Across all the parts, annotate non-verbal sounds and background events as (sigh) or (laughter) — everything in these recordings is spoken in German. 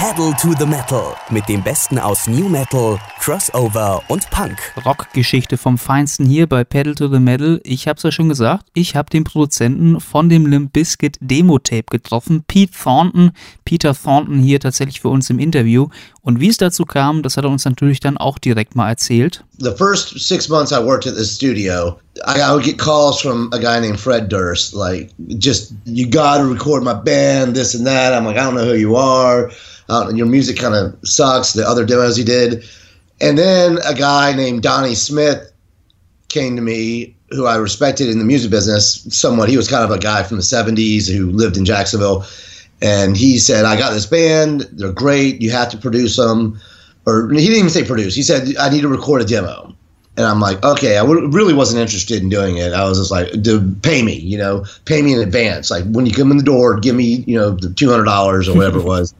Pedal to the Metal mit dem Besten aus New Metal, Crossover und Punk. Rockgeschichte vom Feinsten hier bei Pedal to the Metal. Ich hab's ja schon gesagt, ich habe den Produzenten von dem Limp Bizkit Demo-Tape getroffen, Pete Thornton. Peter Thornton hier tatsächlich für uns im Interview. Und wie es dazu kam, das hat er uns natürlich dann auch direkt mal erzählt. The first six months I worked at the studio, I, I would get calls from a guy named Fred Durst, like, just, you gotta record my band, this and that. I'm like, I don't know who you are. Uh, your music kind of sucks. The other demos he did, and then a guy named Donnie Smith came to me, who I respected in the music business somewhat. He was kind of a guy from the '70s who lived in Jacksonville, and he said, "I got this band. They're great. You have to produce them." Or he didn't even say produce. He said, "I need to record a demo." And I'm like, okay, I w- really wasn't interested in doing it. I was just like, pay me, you know, pay me in advance. Like when you come in the door, give me, you know, the two hundred dollars or whatever it was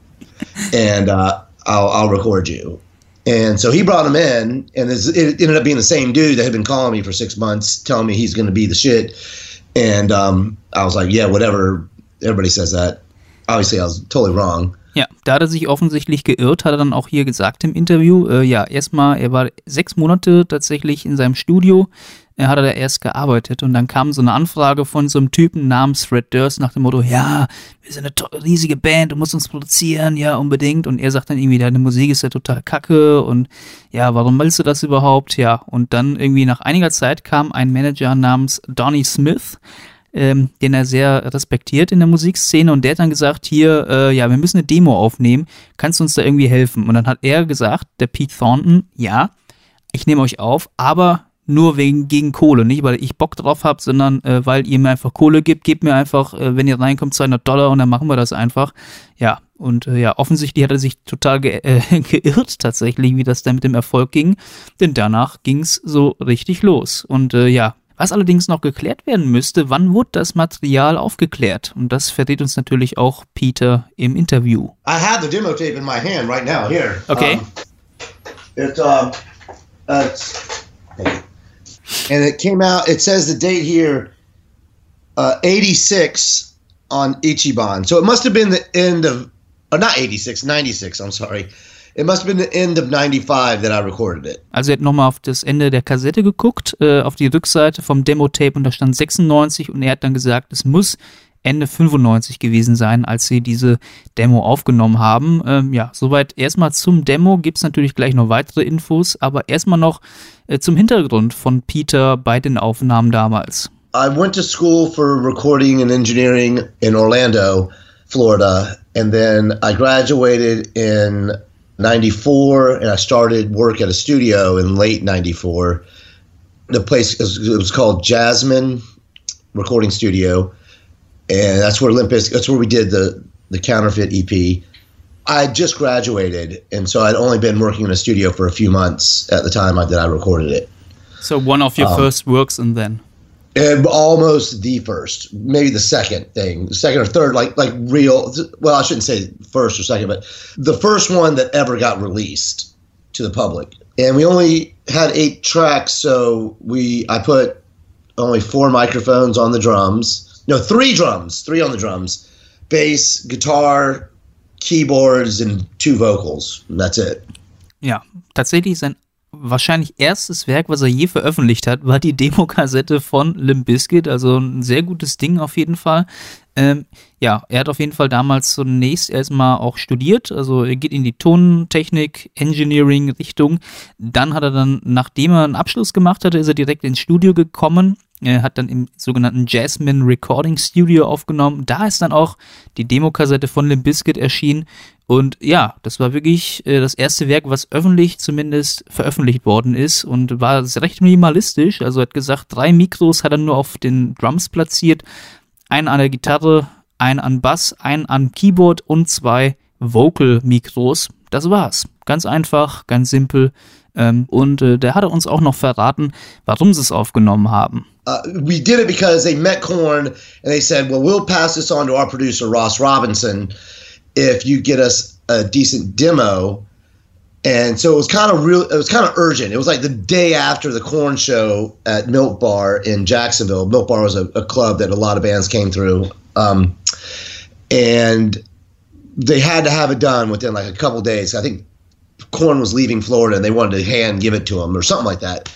and uh, I'll, I'll record you. And so he brought him in, and it ended up being the same dude that had been calling me for six months, telling me he's going to be the shit. And um, I was like, yeah, whatever. Everybody says that. Obviously, I was totally wrong. Ja, da hat er sich offensichtlich geirrt, hat er dann auch hier gesagt im Interview. Äh, ja, erstmal, er war sechs Monate tatsächlich in seinem Studio, er hat da erst gearbeitet und dann kam so eine Anfrage von so einem Typen namens Fred Durst nach dem Motto, ja, wir sind eine riesige Band, du musst uns produzieren, ja, unbedingt. Und er sagt dann irgendwie, deine Musik ist ja total kacke und ja, warum willst du das überhaupt? Ja, und dann irgendwie nach einiger Zeit kam ein Manager namens Donny Smith, ähm, den er sehr respektiert in der Musikszene und der hat dann gesagt, hier, äh, ja, wir müssen eine Demo aufnehmen, kannst du uns da irgendwie helfen? Und dann hat er gesagt, der Pete Thornton, ja, ich nehme euch auf, aber nur wegen gegen Kohle, nicht weil ich Bock drauf habe, sondern äh, weil ihr mir einfach Kohle gibt, gebt mir einfach, äh, wenn ihr reinkommt, 200 Dollar und dann machen wir das einfach. Ja, und äh, ja, offensichtlich hat er sich total ge äh, (laughs) geirrt tatsächlich, wie das dann mit dem Erfolg ging, denn danach ging's so richtig los. Und äh, ja, was allerdings noch geklärt werden müsste, wann wurde das Material aufgeklärt? Und das verrät uns natürlich auch Peter im Interview. I have the demo tape in my hand right now, here. Okay. Um, it's, uh, uh, it's, and it came out. It says the date here, uh, 86 on Ichiban. So it must have been the end of, or not 86, 96. I'm sorry. It must have been the end of 95 that I recorded it. Also er hat nochmal auf das Ende der Kassette geguckt, äh, auf die Rückseite vom Demo-Tape und da stand 96 und er hat dann gesagt, es muss Ende 95 gewesen sein, als sie diese Demo aufgenommen haben. Ähm, ja, soweit erstmal zum Demo. Gibt es natürlich gleich noch weitere Infos, aber erstmal noch äh, zum Hintergrund von Peter bei den Aufnahmen damals. I went to school for recording and engineering in Orlando, Florida, and then I graduated in 94 and I started work at a studio in late 94. The place it was called Jasmine Recording Studio and that's where Olympus. That's where we did the the counterfeit EP. I just graduated, and so I'd only been working in a studio for a few months at the time I, that I recorded it. So one of your um, first works, and then. And almost the first, maybe the second thing, second or third, like like real. Well, I shouldn't say first or second, but the first one that ever got released to the public. And we only had eight tracks, so we I put only four microphones on the drums no, three drums, three on the drums, bass, guitar, keyboards and two vocals. That's it. Ja, tatsächlich sein wahrscheinlich erstes Werk, was er je veröffentlicht hat, war die Demokassette von Limp Bizkit, also ein sehr gutes Ding auf jeden Fall. Ähm, ja, er hat auf jeden Fall damals zunächst erstmal auch studiert, also er geht in die Tontechnik, Engineering Richtung. Dann hat er dann, nachdem er einen Abschluss gemacht hatte, ist er direkt ins Studio gekommen. Er hat dann im sogenannten Jasmine Recording Studio aufgenommen. Da ist dann auch die Demokassette von Limp Bizkit erschienen. Und ja, das war wirklich äh, das erste Werk, was öffentlich zumindest veröffentlicht worden ist und war recht minimalistisch. Also er hat gesagt, drei Mikros hat er nur auf den Drums platziert einen an der Gitarre, einen an Bass, einen an Keyboard und zwei Vocal-Mikros. Das war's. Ganz einfach, ganz simpel. Ähm, und äh, der hatte uns auch noch verraten, warum sie es aufgenommen haben. Uh, we did it because they met Korn and they said, well, we'll pass this on to our producer, Ross Robinson, if you get us a decent demo and so it was kind of real it was kind of urgent it was like the day after the corn show at milk bar in jacksonville milk bar was a, a club that a lot of bands came through um, and they had to have it done within like a couple days. I think Corn was leaving Florida and they wanted to hand give it to him or something like that.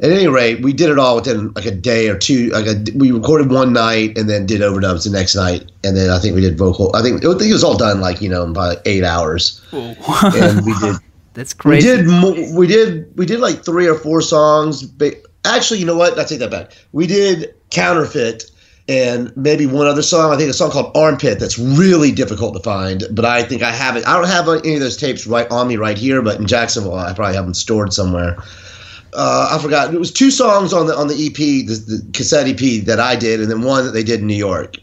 At any rate, we did it all within like a day or two. Like a, we recorded one night and then did overdubs the next night, and then I think we did vocal. I think, I think it was all done like you know in about eight hours, and we did. That's crazy. We did. We did. We did like three or four songs. But actually, you know what? I take that back. We did counterfeit and maybe one other song. I think a song called Armpit that's really difficult to find, but I think I have it. I don't have any of those tapes right on me right here, but in Jacksonville, I probably have them stored somewhere. Uh, I forgot. It was two songs on the on the EP, the, the cassette EP that I did, and then one that they did in New York.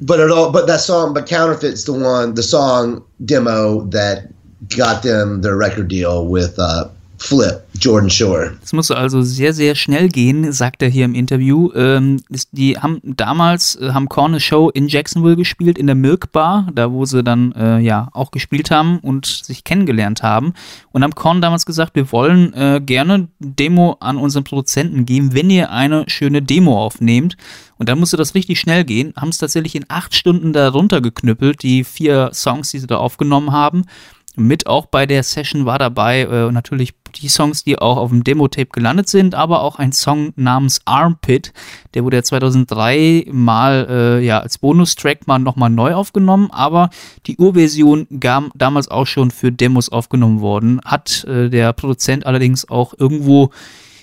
But it all, but that song, but counterfeit's the one, the song demo that got them their record deal with uh, Flip, Jordan Shore. Es musste also sehr, sehr schnell gehen, sagt er hier im Interview. Ähm, die haben damals, äh, haben Korn eine Show in Jacksonville gespielt, in der Milk Bar, da wo sie dann äh, ja auch gespielt haben und sich kennengelernt haben. Und haben Korn damals gesagt, wir wollen äh, gerne Demo an unseren Produzenten geben, wenn ihr eine schöne Demo aufnehmt. Und dann musste das richtig schnell gehen, haben es tatsächlich in acht Stunden da runtergeknüppelt, die vier Songs, die sie da aufgenommen haben. Mit auch bei der Session war dabei äh, natürlich die Songs, die auch auf dem Demo-Tape gelandet sind, aber auch ein Song namens Armpit, der wurde ja 2003 mal äh, ja, als Bonustrack mal nochmal neu aufgenommen, aber die Urversion gab damals auch schon für Demos aufgenommen worden, hat äh, der Produzent allerdings auch irgendwo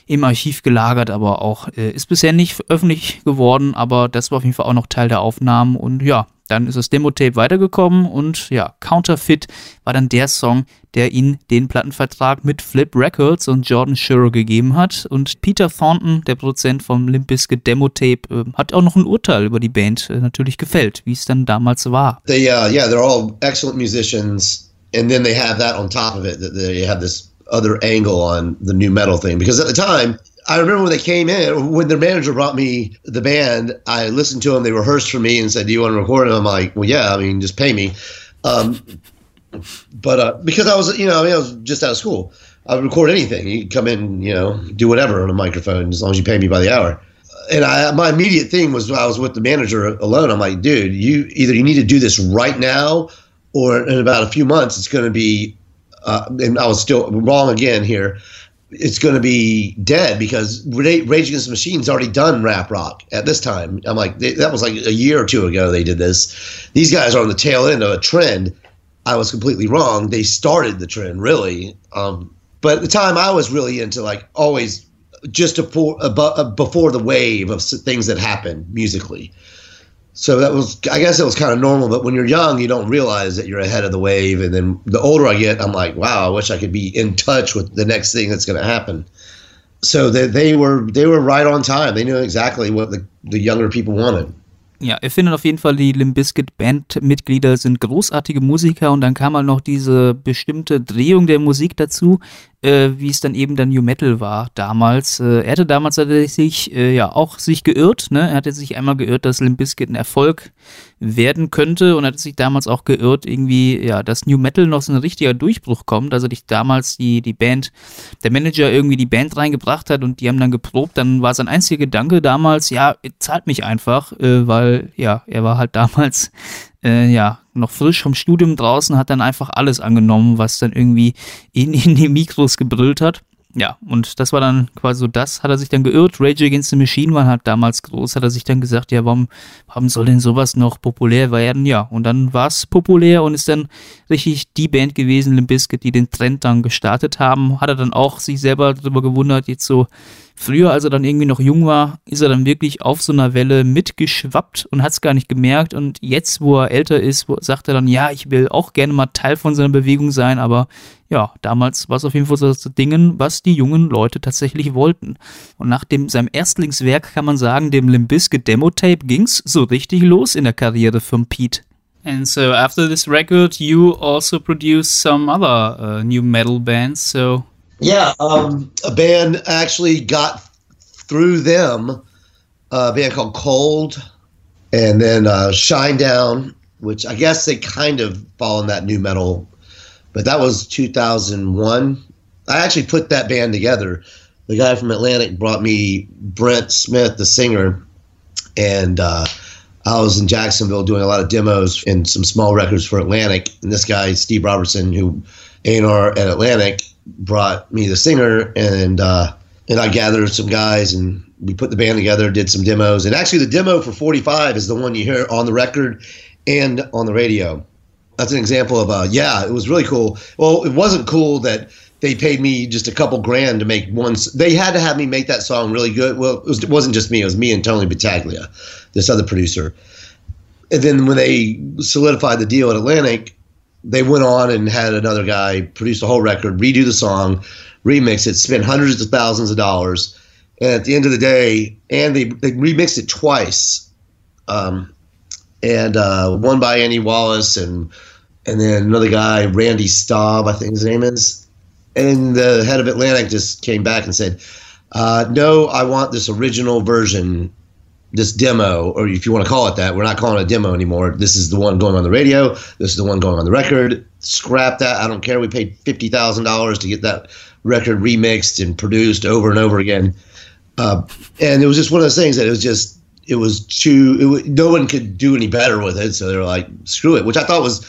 im Archiv gelagert, aber auch äh, ist bisher nicht öffentlich geworden, aber das war auf jeden Fall auch noch Teil der Aufnahmen und ja, dann ist das Demo-Tape weitergekommen und ja, Counterfeit war dann der Song, der ihn den Plattenvertrag mit Flip Records und Jordan Shiro gegeben hat. Und Peter Thornton, der Produzent vom Limp Bizkit Demo-Tape, äh, hat auch noch ein Urteil über die Band äh, natürlich gefällt, wie es dann damals war. They, uh, yeah, they're all excellent musicians. And then they have that on top of it, that they have this other angle on the new metal thing. Because at the time, I remember when they came in, when their manager brought me the band, I listened to them. They rehearsed for me and said, "Do you want to record?" And I'm like, "Well, yeah. I mean, just pay me." Um, but uh, because I was, you know, I mean, I was just out of school. I would record anything. You come in, you know, do whatever on a microphone as long as you pay me by the hour. And I, my immediate thing was I was with the manager alone. I'm like, dude, you either you need to do this right now, or in about a few months it's going to be. Uh, and I was still wrong again here it's going to be dead because Rage Against the Machine's already done rap rock at this time. I'm like, they, that was like a year or two ago they did this. These guys are on the tail end of a trend. I was completely wrong. They started the trend, really. Um, but at the time, I was really into like always just before, before the wave of things that happened musically so that was i guess it was kind of normal but when you're young you don't realize that you're ahead of the wave and then the older i get i'm like wow i wish i could be in touch with the next thing that's going to happen. So they, they were they were right on time. They knew exactly what the, the younger people wanted Ja, er findet auf jeden Fall, die Limp Bizkit Bandmitglieder sind großartige Musiker und dann kam halt noch diese bestimmte Drehung der Musik dazu, äh, wie es dann eben dann New Metal war damals. Äh, er hatte damals tatsächlich äh, ja auch sich geirrt, ne? Er hatte sich einmal geirrt, dass Limp Bizkit ein Erfolg werden könnte und hatte sich damals auch geirrt, irgendwie, ja, dass New Metal noch so ein richtiger Durchbruch kommt. Also dich damals die, die Band, der Manager irgendwie die Band reingebracht hat und die haben dann geprobt, dann war sein einziger Gedanke damals, ja, zahlt mich einfach, äh, weil ja, er war halt (laughs) damals äh, ja, noch frisch vom Studium draußen, hat dann einfach alles angenommen, was dann irgendwie in, in die Mikros gebrüllt hat. Ja, und das war dann quasi so das, hat er sich dann geirrt. Rage Against the Machine war halt damals groß, hat er sich dann gesagt, ja, warum, warum soll denn sowas noch populär werden? Ja, und dann war es populär und ist dann richtig die Band gewesen, Limp Bizkit, die den Trend dann gestartet haben. Hat er dann auch sich selber darüber gewundert, jetzt so Früher, als er dann irgendwie noch jung war, ist er dann wirklich auf so einer Welle mitgeschwappt und hat es gar nicht gemerkt. Und jetzt, wo er älter ist, sagt er dann, ja, ich will auch gerne mal Teil von seiner Bewegung sein, aber ja, damals war es auf jeden Fall so das Ding, was die jungen Leute tatsächlich wollten. Und nach dem, seinem Erstlingswerk kann man sagen, dem Limbiske Demo-Tape ging's so richtig los in der Karriere von Pete. And so after this record, you also produced some other uh, new metal bands. So Yeah, um, a band actually got through them. a band called Cold, and then uh, Shinedown, which I guess they kind of fall in that new metal, but that was 2001. I actually put that band together. The guy from Atlantic brought me Brent Smith, the singer, and uh, I was in Jacksonville doing a lot of demos and some small records for Atlantic. And this guy, Steve Robertson, who A&R at Atlantic, brought me the singer, and uh, and I gathered some guys, and we put the band together, did some demos. And actually, the demo for 45 is the one you hear on the record and on the radio. That's an example of uh, yeah, it was really cool. Well, it wasn't cool that they paid me just a couple grand to make one. They had to have me make that song really good. Well, it, was, it wasn't just me; it was me and Tony Battaglia, this other producer. And then when they solidified the deal at Atlantic, they went on and had another guy produce the whole record, redo the song, remix it, spend hundreds of thousands of dollars. And at the end of the day, and they, they remixed it twice. Um, and uh, one by Annie Wallace and and then another guy, Randy Staub, I think his name is and the head of Atlantic just came back and said, uh, "No, I want this original version, this demo, or if you want to call it that. We're not calling it a demo anymore. This is the one going on the radio. This is the one going on the record. Scrap that. I don't care. We paid fifty thousand dollars to get that record remixed and produced over and over again. Uh, and it was just one of those things that it was just." It was too. It was, no one could do any better with it, so they were like, "Screw it," which I thought was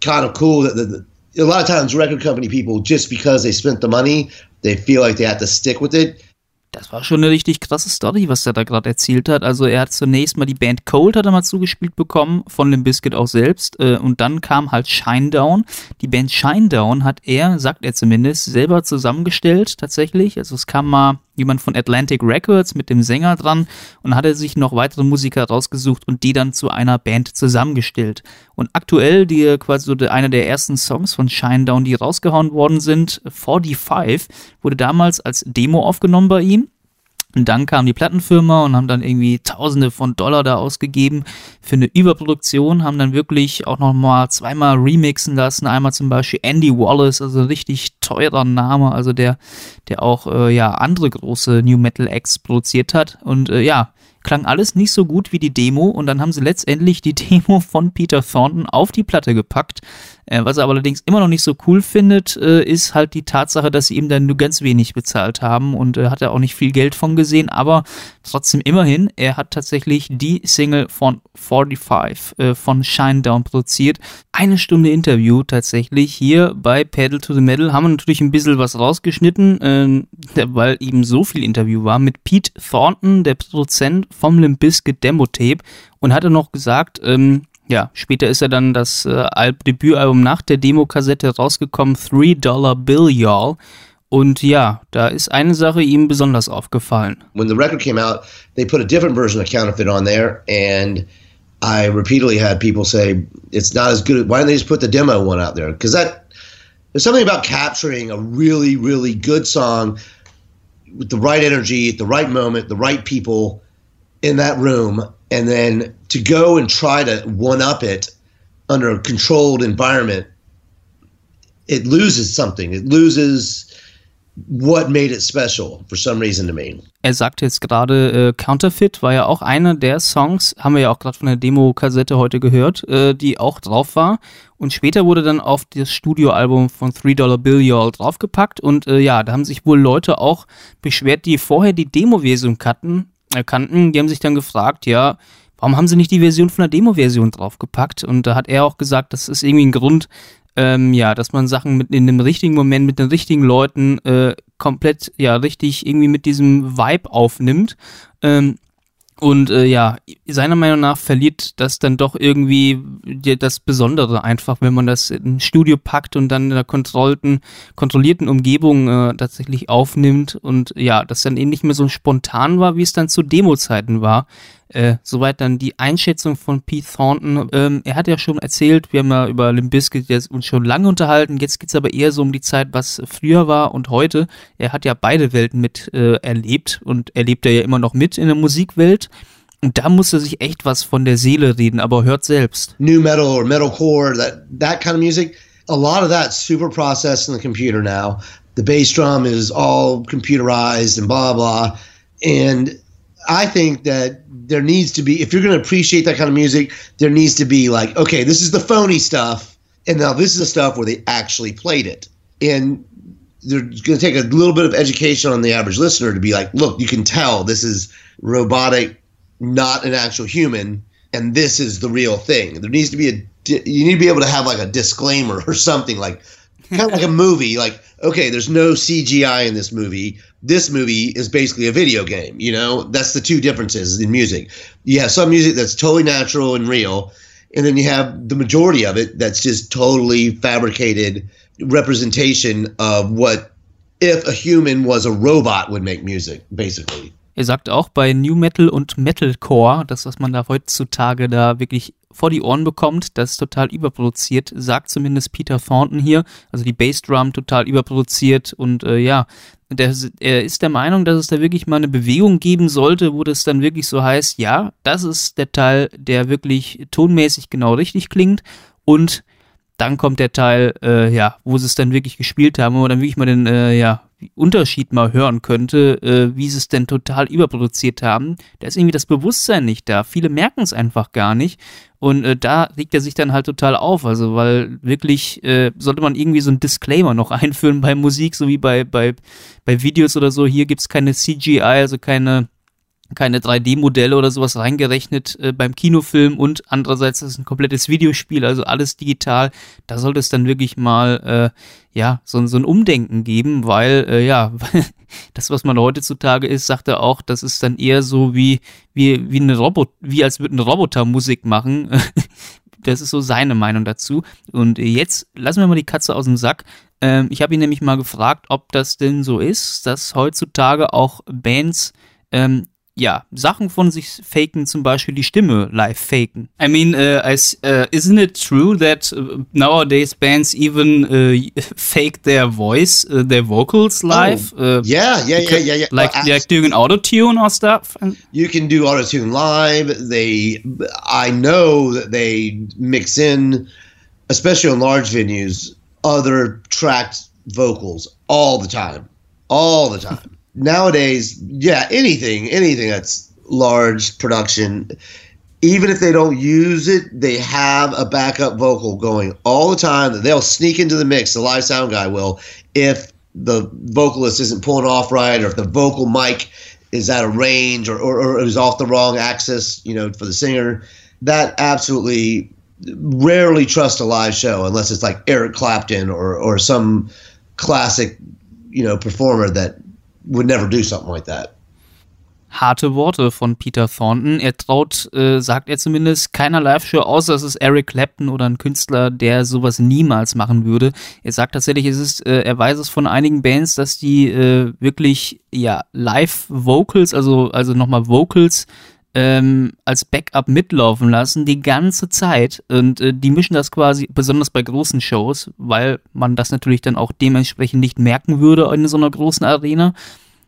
kind of cool that the, a lot of times record company people just because they spent the money, they feel like they have to stick with it. Das war schon eine richtig krasse Story, was er da gerade erzählt hat. Also er hat zunächst mal die Band Cold hat er mal zugespielt bekommen, von Limp Bizkit auch selbst. Äh, und dann kam halt Shinedown. Die Band Shinedown hat er, sagt er zumindest, selber zusammengestellt tatsächlich. Also es kam mal jemand von Atlantic Records mit dem Sänger dran und hat er sich noch weitere Musiker rausgesucht und die dann zu einer Band zusammengestellt. Und aktuell, die quasi so einer der ersten Songs von Shinedown, die rausgehauen worden sind, 45, wurde damals als Demo aufgenommen bei ihm und dann kam die Plattenfirma und haben dann irgendwie Tausende von Dollar da ausgegeben für eine Überproduktion, haben dann wirklich auch nochmal zweimal remixen lassen. Einmal zum Beispiel Andy Wallace, also richtig teurer Name, also der, der auch äh, ja andere große New Metal Acts produziert hat. Und äh, ja, klang alles nicht so gut wie die Demo und dann haben sie letztendlich die (laughs) Demo von Peter Thornton auf die Platte gepackt. Äh, was er aber allerdings immer noch nicht so cool findet, äh, ist halt die Tatsache, dass sie ihm dann nur ganz wenig bezahlt haben und äh, hat er auch nicht viel Geld von gesehen, aber trotzdem immerhin, er hat tatsächlich die Single von 45 äh, von Shinedown produziert. Eine Stunde Interview tatsächlich hier bei Pedal to the Metal. Haben wir natürlich ein bisschen was rausgeschnitten, weil eben so viel Interview war mit Pete Thornton, der Produzent vom Limp Bizkit Demo Tape und hatte noch gesagt, ähm, ja, später ist er dann das äh, Debütalbum nach der Demokassette rausgekommen, Three Dollar Bill Y'all. Und ja, da ist eine Sache ihm besonders aufgefallen. When the record came out, they put a different version of Counterfeit on there, and I repeatedly had people say it's not as good. Why don't they just put the demo one out there? Because that there's something about capturing a really, really good song with the right energy at the right moment, the right people in that room, and then to go and try to one up it under a controlled environment, it loses something. It loses what made it special for some reason to me. Er sagt jetzt gerade, äh, Counterfeit war ja auch einer der Songs, haben wir ja auch gerade von der Demo-Kassette heute gehört, äh, die auch drauf war. Und später wurde dann auf das Studioalbum von Three Dollar Bill Y'all draufgepackt. Und äh, ja, da haben sich wohl Leute auch beschwert, die vorher die Demo-Version kannten, äh, kannten. Die haben sich dann gefragt, ja, warum haben sie nicht die Version von der Demo-Version draufgepackt? Und da hat er auch gesagt, das ist irgendwie ein Grund, ähm, ja, dass man Sachen mit in dem richtigen Moment mit den richtigen Leuten äh, komplett, ja, richtig irgendwie mit diesem Vibe aufnimmt. Ähm, und äh, ja, seiner Meinung nach verliert das dann doch irgendwie das Besondere einfach, wenn man das in ein Studio packt und dann in einer kontrollten, kontrollierten Umgebung äh, tatsächlich aufnimmt und ja, das dann eben nicht mehr so spontan war, wie es dann zu Demo-Zeiten war. Äh, soweit dann die Einschätzung von Pete Thornton. Ähm, er hat ja schon erzählt, wir haben ja über Limp Bizkit jetzt uns schon lange unterhalten. Jetzt geht's aber eher so um die Zeit, was früher war und heute. Er hat ja beide Welten mit äh, erlebt und erlebt er ja immer noch mit in der Musikwelt. Und da muss er sich echt was von der Seele reden, aber hört selbst. New Metal or Metalcore, that, that kind of music, a lot of that's super processed in the computer now. The bass drum is all computerized and blah, blah. And I think that there needs to be, if you're going to appreciate that kind of music, there needs to be like, okay, this is the phony stuff, and now this is the stuff where they actually played it. And they're going to take a little bit of education on the average listener to be like, look, you can tell this is robotic, not an actual human. and this is the real thing. There needs to be a you need to be able to have like a disclaimer (laughs) or something like kind of like a movie like okay there's no cgi in this movie this movie is basically a video game you know? That's the two differences in music. You have some music that's totally natural and real and then you have the majority of it that's just totally fabricated representation of what if a human was a robot would make music basically. Er sagt auch bei New Metal und Metalcore, das, was man da heutzutage da wirklich vor die Ohren bekommt, das ist total überproduziert, sagt zumindest Peter Thornton hier. Also die Bassdrum total überproduziert und äh, ja, der, er ist der Meinung, dass es da wirklich mal eine Bewegung geben sollte, wo das dann wirklich so heißt, ja, das ist der Teil, der wirklich tonmäßig genau richtig klingt und dann kommt der Teil, äh, ja, wo sie es dann wirklich gespielt haben, wo man dann wirklich mal den, äh, ja, Unterschied mal hören könnte, äh, wie sie es denn total überproduziert haben. Da ist irgendwie das Bewusstsein nicht da. Viele merken es einfach gar nicht. Und äh, da regt er sich dann halt total auf. Also, weil wirklich äh, sollte man irgendwie so einen Disclaimer noch (laughs) einführen bei Musik, so wie bei, bei, bei Videos oder so. Hier gibt es keine CGI, also keine keine 3D-Modelle oder sowas reingerechnet äh, beim Kinofilm und andererseits ist es ein komplettes Videospiel, also alles digital. Da sollte es dann wirklich mal äh, ja so, so ein Umdenken geben, weil äh, ja (laughs) das, was man heutzutage ist, sagt er auch, das ist dann eher so wie wie wie eine Robot, wie als würde ein Roboter Musik machen. (laughs) das ist so seine Meinung dazu. Und jetzt lassen wir mal die Katze aus dem Sack. Ähm, ich habe ihn nämlich mal gefragt, ob das denn so ist, dass heutzutage auch Bands ähm, ja, Sachen von sich faken, zum Beispiel die Stimme live faken. I mean, uh, I, uh, isn't it true that uh, nowadays bands even uh, (laughs) fake their voice, uh, their vocals live? Oh. yeah, yeah, yeah, yeah, yeah. Like, well, like doing auto tune or stuff? You can do auto tune live. They, I know that they mix in, especially on large venues, other tracked vocals all the time, all the time nowadays, yeah, anything, anything that's large production, even if they don't use it, they have a backup vocal going all the time they'll sneak into the mix. The live sound guy will, if the vocalist isn't pulling off right, or if the vocal mic is out of range, or, or, or is off the wrong axis, you know, for the singer. That absolutely rarely trust a live show unless it's like Eric Clapton or or some classic, you know, performer that would never do something like that. Harte Worte von Peter Thornton. Er traut, äh, sagt er zumindest, keiner Live-Show, außer es ist Eric Clapton oder ein Künstler, der sowas niemals machen würde. Er sagt tatsächlich, es ist, äh, er weiß es von einigen Bands, dass die äh, wirklich ja Live-Vocals, also also nochmal Vocals ähm, als Backup mitlaufen lassen die ganze Zeit. Und äh, die mischen das quasi besonders bei großen Shows, weil man das natürlich dann auch dementsprechend nicht merken würde in so einer großen Arena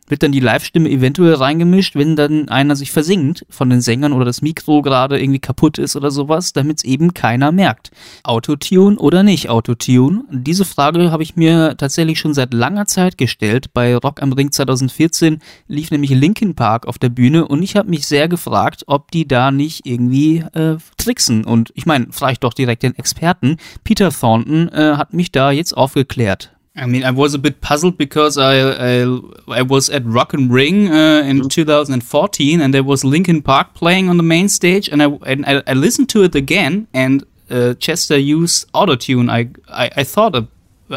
wird dann die Live-Stimme eventuell reingemischt, wenn dann einer sich versingt von den Sängern oder das Mikro gerade irgendwie kaputt ist oder sowas, damit es eben keiner merkt. Autotune oder nicht Autotune? Diese Frage habe ich mir tatsächlich schon seit langer Zeit gestellt. Bei Rock am Ring 2014 lief nämlich Linkin Park auf der Bühne und ich habe mich sehr gefragt, ob die da nicht irgendwie äh, tricksen. Und ich meine, frage ich doch direkt den Experten. Peter Thornton äh, hat mich da jetzt aufgeklärt. I mean, I was a bit puzzled because I I, I was at Rock and Ring uh, in mm-hmm. 2014, and there was Linkin Park playing on the main stage, and I and I, I listened to it again, and uh, Chester used autotune. I, I I thought of,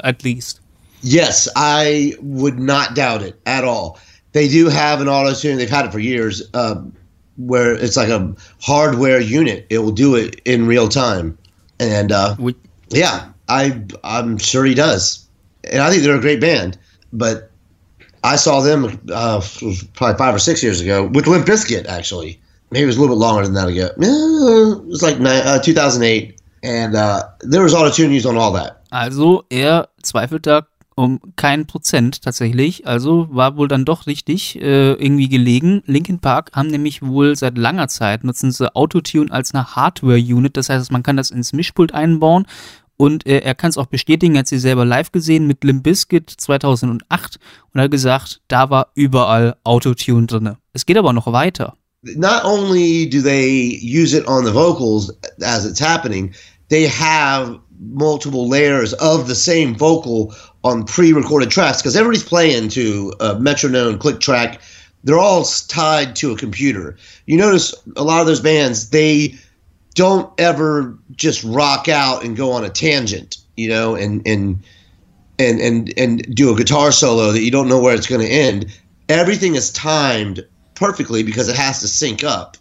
at least. Yes, I would not doubt it at all. They do have an autotune. They've had it for years, um, where it's like a hardware unit. It will do it in real time, and uh, yeah, I I'm sure he does and I think they're a great band. But I saw them uh, probably five or six years ago with Limp Bizkit, actually. Maybe it was a little bit longer than that ago. it was like uh, 2008. And uh, there was auto-tune used on all that. Also, er zweifelt da um kein Prozent tatsächlich. Also war wohl dann doch richtig äh, irgendwie gelegen. Linkin Park haben nämlich wohl seit langer Zeit nutzen sie Autotune als eine Hardware-Unit. Das heißt, man kann das ins Mischpult einbauen und äh, er kann es auch bestätigen, er hat sie selber live gesehen mit Limp Bizkit 2008 und hat gesagt, da war überall Autotune drin. Es geht aber noch weiter. Not only do they use it on the vocals as it's happening, they have multiple layers of the same vocal on pre-recorded tracks because everybody's playing to a metronome, click track. They're all tied to a computer. You notice a lot of those bands, they don't ever just rock out and go on a tangent, you know, and and and and and do a guitar solo that you don't know where it's going to end. Everything is timed perfectly because it has to sync up.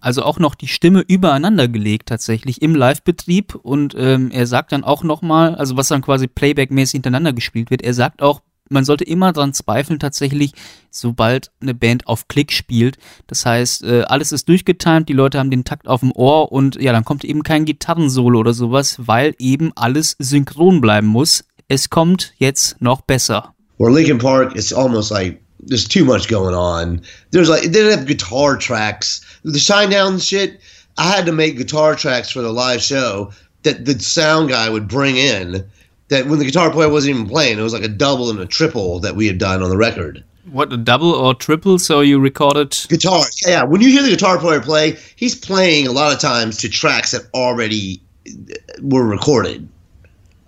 Also auch noch die Stimme übereinander gelegt tatsächlich im Live-Betrieb und ähm, er sagt dann auch nochmal, also was dann quasi Playback-mäßig hintereinander gespielt wird, er sagt auch, man sollte immer dran zweifeln tatsächlich, sobald eine Band auf Klick spielt. Das heißt, äh, alles ist durchgetimt, die Leute haben den Takt auf dem Ohr und ja, dann kommt eben kein Gitarrensolo oder sowas, weil eben alles synchron bleiben muss. Es kommt jetzt noch besser. Where Linkin Park is almost like there's too much going on. There's like they didn't have guitar tracks. The Shinedown shit. I had to make guitar tracks for the live show that the sound guy would bring in that when the guitar player wasn't even playing, it was like a double and a triple that we had done on the record. What a double or triple? So you recorded guitar. Yeah, when you hear the guitar player play, he's playing a lot of times to tracks that already uh, were recorded.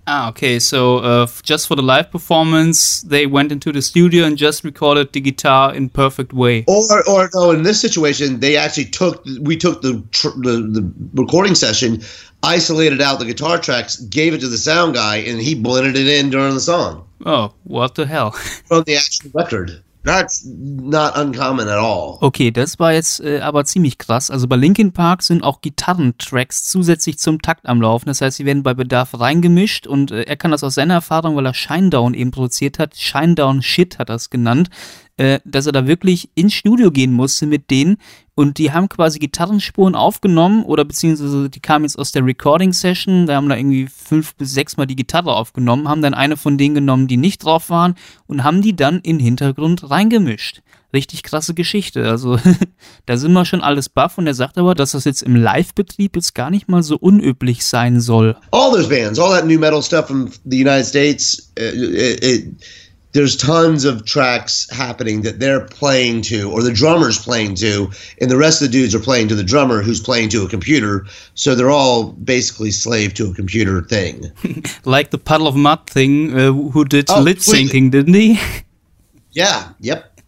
Ah, okay. So uh, just for the live performance, they went into the studio and just recorded the guitar in perfect way. Or, or no, in this situation, they actually took we took the the, the recording session, isolated out the guitar tracks, gave it to the sound guy, and he blended it in during the song. Oh, what the hell! (laughs) From the actual record. That's not uncommon at all. Okay, das war jetzt äh, aber ziemlich krass. Also bei Linkin Park sind auch Gitarrentracks zusätzlich zum Takt am Laufen. Das heißt, sie werden bei Bedarf reingemischt und äh, er kann das aus seiner Erfahrung, weil er Shinedown eben produziert hat. Shinedown Shit hat er es genannt äh, dass er da wirklich ins Studio gehen musste mit denen und die haben quasi Gitarrenspuren aufgenommen oder beziehungsweise die kamen jetzt aus der Recording Session, da haben da irgendwie fünf bis sechs Mal die Gitarre aufgenommen, haben dann eine von denen genommen, die nicht drauf waren und haben die dann in den Hintergrund reingemischt. Richtig krasse Geschichte. Also (laughs) da sind wir schon alles baff und er sagt aber, dass das jetzt im Live-Betrieb jetzt gar nicht mal so unüblich sein soll. All those bands, all that new metal stuff from the United States, uh, it, it there's tons of tracks happening that they're playing to or the drummer's playing to and the rest of the dudes are playing to the drummer who's playing to a computer. So they're all basically slave to a computer thing. (laughs) Like the puddle of mud thing uh, who did oh, lip syncing didn't he? (laughs) Yeah yep.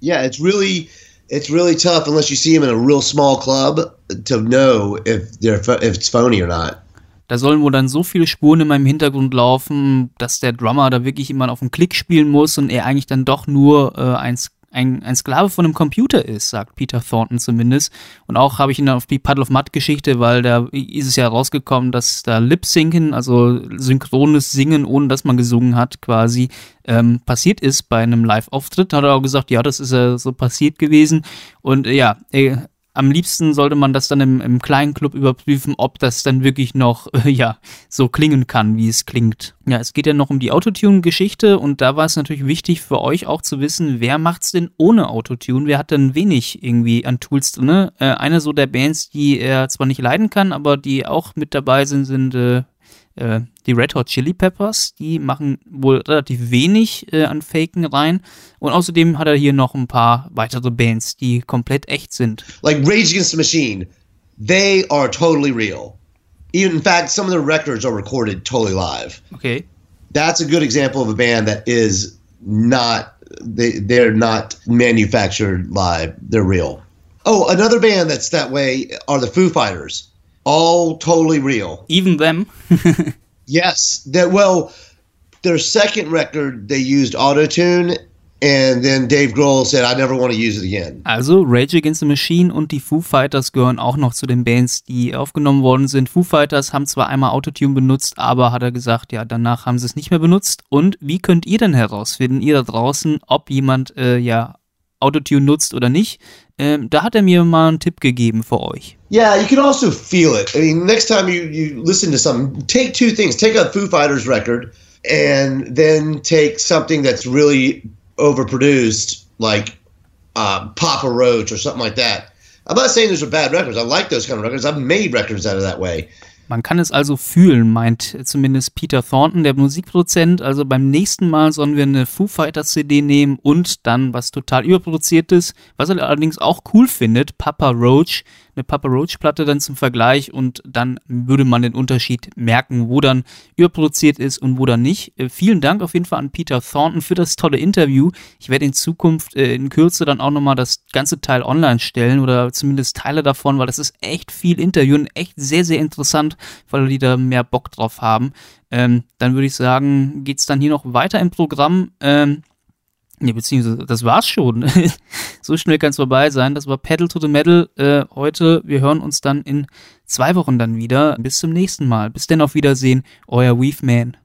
Yeah it's really it's really tough unless you see him in a real small club to know if they're if it's phony or not Da sollen wohl dann so viele Spuren in meinem Hintergrund laufen, dass der Drummer da wirklich immer auf den Klick spielen muss und er eigentlich dann doch nur äh, ein, ein, ein Sklave von einem Computer ist, sagt Peter Thornton zumindest. Und auch habe ich ihn dann auf die Puddle of Mud Geschichte, weil da ist es ja rausgekommen, dass da Lip-Sinken, also synchrones Singen, ohne dass man gesungen hat, quasi ähm, passiert ist bei einem Live-Auftritt. Hat er auch gesagt, ja, das ist ja so passiert gewesen. Und äh, ja, am liebsten sollte man das dann im, im kleinen Club überprüfen, ob das dann wirklich noch, äh, (laughs) ja, so klingen kann, wie es klingt. Ja, es geht ja noch um die Autotune-Geschichte und da war es natürlich wichtig für euch auch zu wissen, wer macht's denn ohne Autotune? Wer hat denn wenig irgendwie an Tools drin? Äh, eine so der Bands, die er zwar nicht leiden kann, aber die auch mit dabei sind, sind äh, äh, die Red Hot Chili Peppers, die machen wohl relativ wenig äh, an Faken rein. Und außerdem hat er hier noch ein paar weitere Bands, die komplett echt sind. Like Rage Against the Machine, they are totally real. Even in fact, some of their records are recorded totally live. Okay. That's a good example of a band that is not they they're not manufactured live. They're real. Oh, another band that's that way are the Foo Fighters all totally real. Even them? (laughs) yes. That well, their second record they used autotune and then Dave Grohl said, I never want to use it again. Also Rage Against the Machine und die Foo Fighters gehören auch noch zu den Bands, die aufgenommen worden sind. Foo Fighters haben zwar einmal Autotune benutzt, aber hat er gesagt, ja, danach haben sie es nicht mehr benutzt. Und wie könnt ihr denn herausfinden, ihr da draußen, ob jemand äh, ja Autotune nutzt oder nicht. Ähm, da hat er mir mal einen Tipp gegeben für euch. Yeah, you can also feel it. I mean, next time you, you listen to something, take two things. Take a Foo Fighters record and then take something that's really overproduced, like uh, Papa Roach or something like that. I'm not saying those are bad records. I like those kind of records. I've made records out of that way. Man kann es also fühlen, meint zumindest Peter Thornton, der Musikproduzent. Also beim nächsten Mal sollen wir eine Foo Fighters CD nehmen und dann was total überproduziert ist. Was er allerdings auch cool findet, Papa Roach, eine Papa Roach Platte dann zum Vergleich und dann würde man den Unterschied merken, wo dann überproduziert ist und wo dann nicht. Äh, vielen Dank auf jeden Fall an Peter Thornton für das tolle Interview. Ich werde in Zukunft äh, in Kürze dann auch nochmal das ganze Teil online stellen oder zumindest Teile davon, weil das ist echt viel Interview und echt sehr, sehr interessant, weil die da mehr Bock drauf haben. Ähm, dann würde ich sagen, geht's dann hier noch weiter im Programm. Ähm, Nee, beziehungsweise, das war's schon. (laughs) so schnell kann es vorbei sein. Das war Pedal to the Metal äh, heute. Wir hören uns dann in zwei Wochen dann wieder. Bis zum nächsten Mal. Bis denn auf Wiedersehen, euer Weaveman.